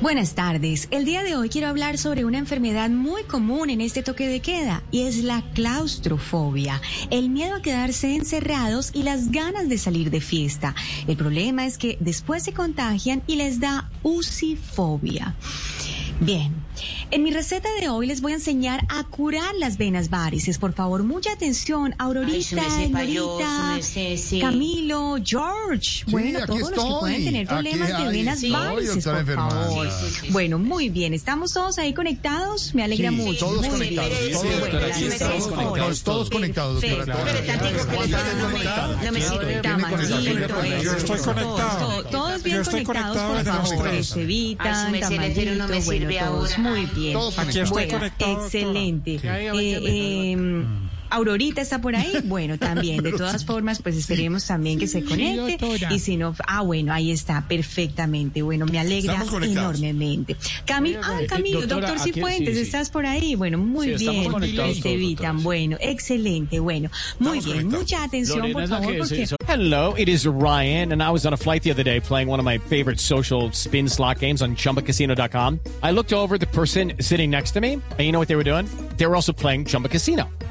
Buenas tardes. El día de hoy quiero hablar sobre una enfermedad muy común en este toque de queda y es la claustrofobia, el miedo a quedarse encerrados y las ganas de salir de fiesta. El problema es que después se contagian y les da usifobia. Bien, en mi receta de hoy les voy a enseñar a curar las venas varices. Por favor, mucha atención. Aurorita, Ay, sí. Camilo, George. bueno, todos los que pueden tener Aquí, problemas de venas estoy, varices, por favor. Sí, sí, sí. Bueno, muy bien. ¿Estamos todos ahí conectados? Me alegra Sí, mucho. todos Muy conectados, bien. todos todos bien conectados, conectado por favor. no me sirve todos ahora. Muy bien. Todos Aquí estoy Bueno, conectado. excelente. Sí. Eh, eh, Aurorita está por ahí. Bueno, también. De todas formas, pues esperemos también que se conecte. Y si no, ah, bueno, ahí está, perfectamente. Bueno, me alegra enormemente. Camilo, ah, Camilo, doctora, doctor Cifuentes, sí, estás por ahí. Bueno, muy Sí, estamos bien. Estevitan, bueno, excelente. Bueno, muy Estamos bien. conectados. Mucha atención, Lorena por favor, que porque Hello, it is Ryan, and I was on a flight the other day playing one of my favorite social spin slot games on chumbacasino.com. I looked over at the person sitting next to me, and you know what they were doing? They were also playing Chumba Casino.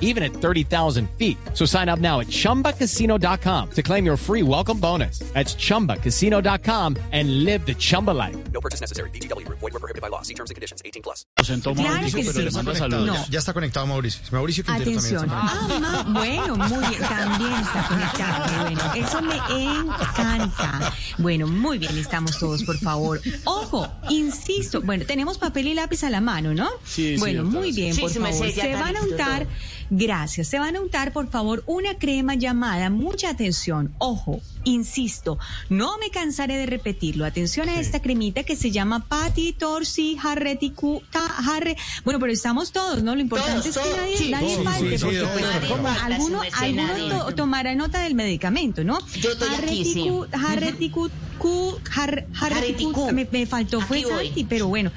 even at 30,000 feet. So sign up now at chumbacasino.com to claim your free welcome bonus. That's chumbacasino.com and live the Chumba life. No purchase necessary. BGW. Void were prohibited by law. See terms and conditions. 18 plus. Sentó Claro Mauricio, que pero sí. le manda saludos. No. Ya, está conectado Mauricio. Mauricio Quintero Atención. también está conectado. Ah, bueno, muy bien. También está conectado. Bueno, eso me encanta. Bueno, muy bien. Estamos todos, por favor. Ojo, insisto. Bueno, tenemos papel y lápiz a la mano, ¿no? Sí, sí, Bueno, doctora, muy sí. bien, Sí, por sí, favor. Se van a untar. Gracias. Se van a untar, por favor, una crema llamada, mucha atención, ojo, insisto, no me cansaré de repetirlo. Atención a esta cremita que se llama Pati Torsi Jarreticu ta- Jarre. Bueno, pero estamos todos, ¿no? Lo importante Todos, es que todos, nadie, sí, nadie todos, falte, sí, sí, porque todos, pues, nadie falta, alguno, alguno to- tomará nota del medicamento, ¿no? Yo estoy aquí, sí. Jarreticu- Cu- jar- Jarreticu- Jarreticu. me, me faltó, fue. Santi, pero bueno,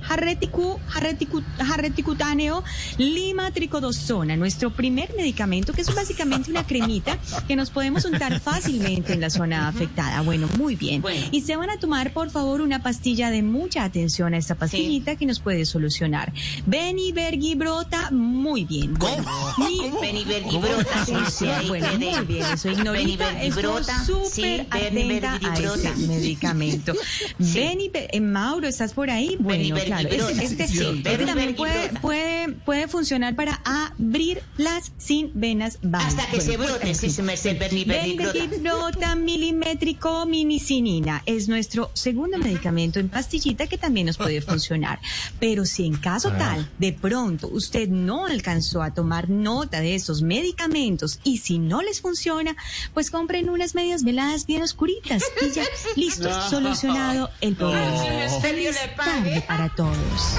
jarreticu, jarreticu, jarreticutáneo, lima tricodosona, nuestro primer medicamento, que es básicamente una cremita que nos podemos untar fácilmente en la zona afectada. Bueno, muy bien. Bueno. Y se van a tomar, por favor, una pastilla de mucha atención a esta pastillita que nos puede solucionar. Benibergibrota, muy bien. Bueno, mi- Benibergibrota, sí, sí, bueno, muy bien, eso ignorita, Benibergibrota, estoy sí, súper atenta a Benibergibrota. este medicamento. Beni, eh, Mauro, ¿estás por ahí? Bueno, claro, este, este, sí, este también puede, puede, puede funcionar para abrirlas sin venas. Hasta que se brote, sí, se me hace Benibergibrota. Benibergibrota milimétrico minicinina es nuestro segundo medicamento en pastillita que también nos puede funcionar. Pero si en caso tal, de pronto usted no alcanzó a tomar nota de esos medicamentos y si no les funciona, pues compren unas medias veladas bien oscuritas y ya, listo, solucionado el problema. Feliz tarde para todos.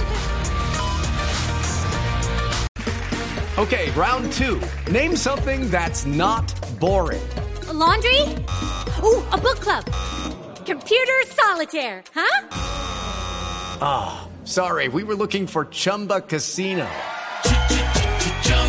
Okay, round two. Name something that's not boring. A laundry? Ooh, a book club. Computer solitaire, huh? Sorry, we were looking for Chumba Casino.